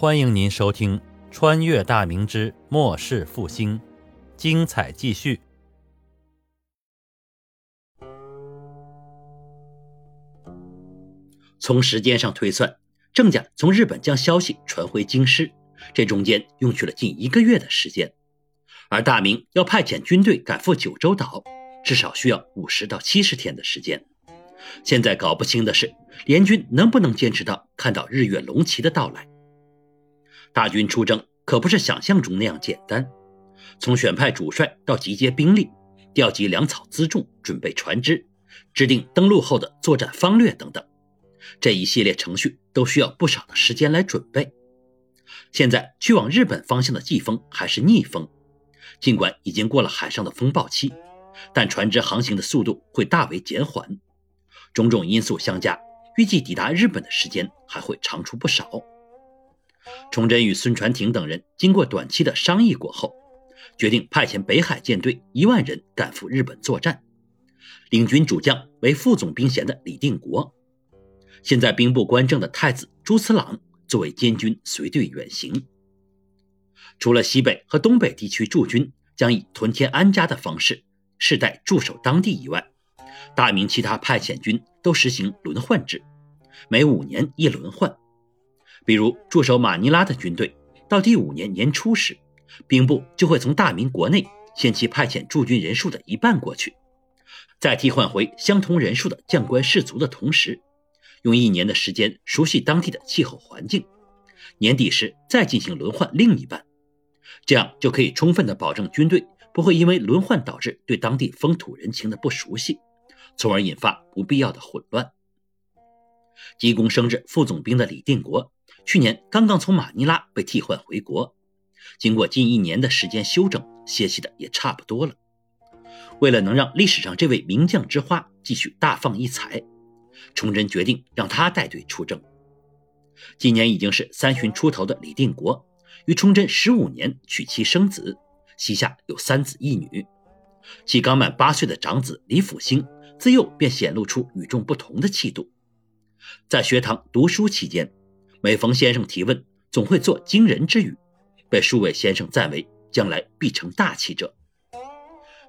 欢迎您收听《穿越大明之末世复兴》，精彩继续。从时间上推算，郑家从日本将消息传回京师，这中间用去了近一个月的时间，而大明要派遣军队赶赴九州岛，至少需要五十到七十天的时间。现在搞不清的是，联军能不能坚持到看到日月龙旗的到来？大军出征可不是想象中那样简单，从选派主帅到集结兵力、调集粮草辎重、准备船只、制定登陆后的作战方略等等，这一系列程序都需要不少的时间来准备。现在去往日本方向的季风还是逆风，尽管已经过了海上的风暴期，但船只航行的速度会大为减缓。种种因素相加，预计抵达日本的时间还会长出不少。崇祯与孙传庭等人经过短期的商议过后，决定派遣北海舰队一万人赶赴日本作战，领军主将为副总兵衔的李定国。现在兵部官正的太子朱慈朗作为监军随队远行。除了西北和东北地区驻军将以屯田安家的方式世代驻守当地以外，大明其他派遣军都实行轮换制，每五年一轮换。比如驻守马尼拉的军队，到第五年年初时，兵部就会从大明国内先期派遣驻军人数的一半过去，在替换回相同人数的将官士卒的同时，用一年的时间熟悉当地的气候环境，年底时再进行轮换另一半，这样就可以充分的保证军队不会因为轮换导致对当地风土人情的不熟悉，从而引发不必要的混乱。急功升至副总兵的李定国。去年刚刚从马尼拉被替换回国，经过近一年的时间休整，歇息的也差不多了。为了能让历史上这位名将之花继续大放异彩，崇祯决定让他带队出征。今年已经是三旬出头的李定国，于崇祯十五年娶妻生子，膝下有三子一女。其刚满八岁的长子李辅兴，自幼便显露出与众不同的气度，在学堂读书期间。每逢先生提问，总会作惊人之语，被数位先生赞为将来必成大器者。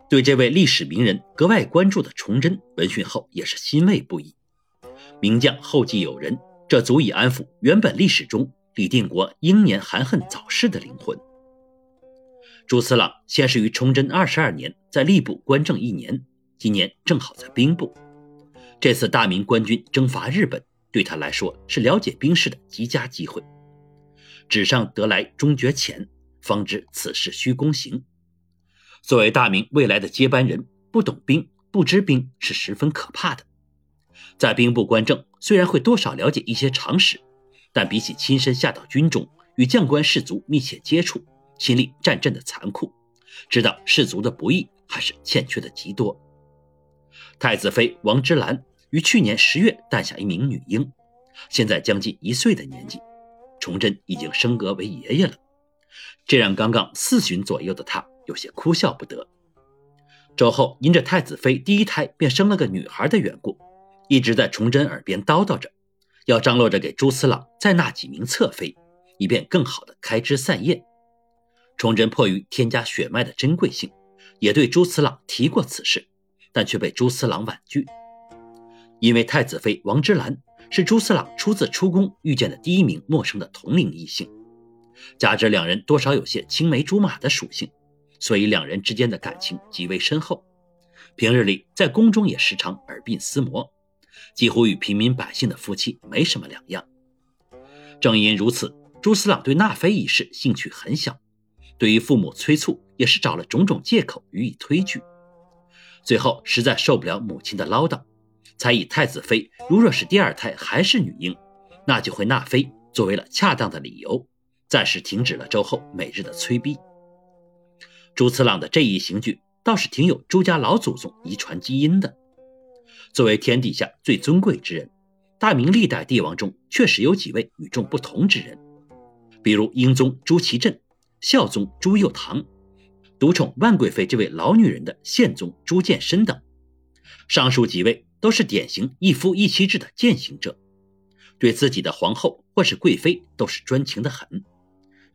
对这位历史名人格外关注的崇祯闻讯后也是欣慰不已。名将后继有人，这足以安抚原本历史中李定国英年含恨早逝的灵魂。朱慈朗先是于崇祯二十二年在吏部官政一年，今年正好在兵部。这次大明官军征伐日本。对他来说是了解兵事的极佳机会。纸上得来终觉浅，方知此事须躬行。作为大明未来的接班人，不懂兵、不知兵是十分可怕的。在兵部官政，虽然会多少了解一些常识，但比起亲身下到军中，与将官士卒密切接触，亲历战阵的残酷，知道士卒的不易，还是欠缺的极多。太子妃王之兰。于去年十月诞下一名女婴，现在将近一岁的年纪，崇祯已经升格为爷爷了，这让刚刚四旬左右的他有些哭笑不得。周后因着太子妃第一胎便生了个女孩的缘故，一直在崇祯耳边叨叨着，要张罗着给朱慈朗再纳几名侧妃，以便更好的开枝散叶。崇祯迫于添加血脉的珍贵性，也对朱慈朗提过此事，但却被朱慈朗婉拒。因为太子妃王之兰是朱四朗初次出宫遇见的第一名陌生的同龄异性，加之两人多少有些青梅竹马的属性，所以两人之间的感情极为深厚。平日里在宫中也时常耳鬓厮磨，几乎与平民百姓的夫妻没什么两样。正因如此，朱四朗对纳妃一事兴趣很小，对于父母催促也是找了种种借口予以推拒。最后实在受不了母亲的唠叨。才以太子妃如若是第二胎还是女婴，那就会纳妃作为了恰当的理由，暂时停止了周后每日的催逼。朱次郎的这一行举倒是挺有朱家老祖宗遗传基因的。作为天底下最尊贵之人，大明历代帝王中确实有几位与众不同之人，比如英宗朱祁镇、孝宗朱佑樘、独宠万贵妃这位老女人的宪宗朱见深等。上述几位。都是典型一夫一妻制的践行者，对自己的皇后或是贵妃都是专情的很。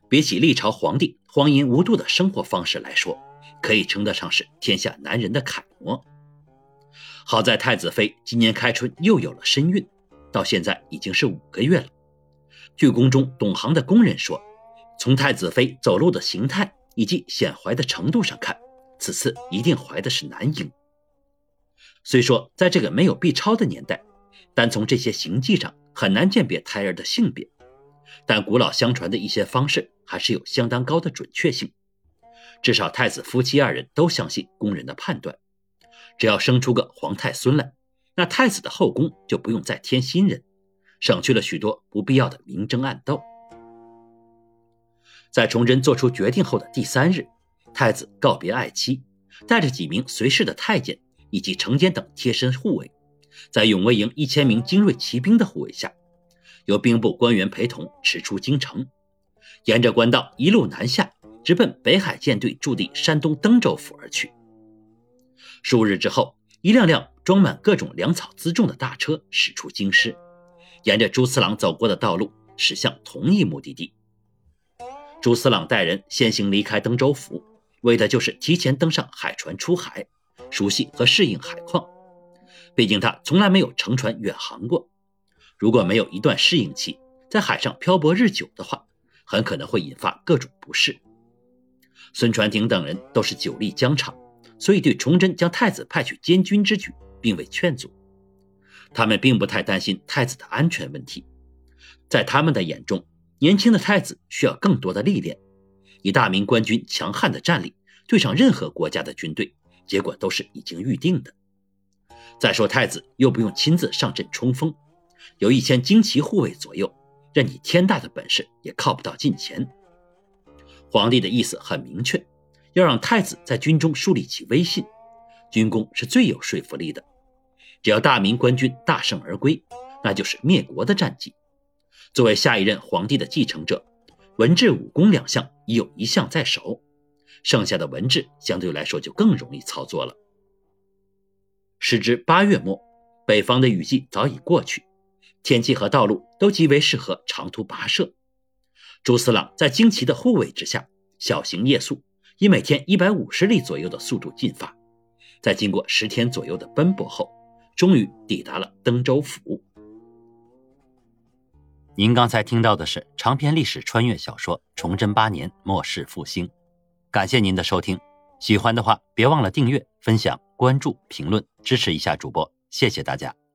比起历朝皇帝荒淫无度的生活方式来说，可以称得上是天下男人的楷模。好在太子妃今年开春又有了身孕，到现在已经是五个月了。据宫中懂行的宫人说，从太子妃走路的形态以及显怀的程度上看，此次一定怀的是男婴。虽说在这个没有 B 超的年代，单从这些形迹上很难鉴别胎儿的性别，但古老相传的一些方式还是有相当高的准确性。至少太子夫妻二人都相信宫人的判断，只要生出个皇太孙来，那太子的后宫就不用再添新人，省去了许多不必要的明争暗斗。在崇祯做出决定后的第三日，太子告别爱妻，带着几名随侍的太监以及承监等贴身护卫，在永卫营一千名精锐骑兵的护卫下，由兵部官员陪同驰出京城，沿着官道一路南下。直奔北海舰队驻地山东登州府而去。数日之后，一辆辆装满各种粮草辎重的大车驶出京师，沿着朱次郎走过的道路驶向同一目的地。朱次郎带人先行离开登州府，为的就是提前登上海船出海，熟悉和适应海况。毕竟他从来没有乘船远航过，如果没有一段适应期，在海上漂泊日久的话，很可能会引发各种不适。孙传庭等人都是久历疆场，所以对崇祯将太子派去监军之举并未劝阻。他们并不太担心太子的安全问题，在他们的眼中，年轻的太子需要更多的历练。以大明官军强悍的战力对上任何国家的军队，结果都是已经预定的。再说太子又不用亲自上阵冲锋，有一千精骑护卫左右，任你天大的本事也靠不到近前。皇帝的意思很明确，要让太子在军中树立起威信，军功是最有说服力的。只要大明官军大胜而归，那就是灭国的战绩。作为下一任皇帝的继承者，文治武功两项已有一项在手，剩下的文治相对来说就更容易操作了。时至八月末，北方的雨季早已过去，天气和道路都极为适合长途跋涉。朱四郎在旌旗的护卫之下，小行夜宿，以每天一百五十里左右的速度进发。在经过十天左右的奔波后，终于抵达了登州府。您刚才听到的是长篇历史穿越小说《崇祯八年末世复兴》，感谢您的收听。喜欢的话，别忘了订阅、分享、关注、评论，支持一下主播，谢谢大家。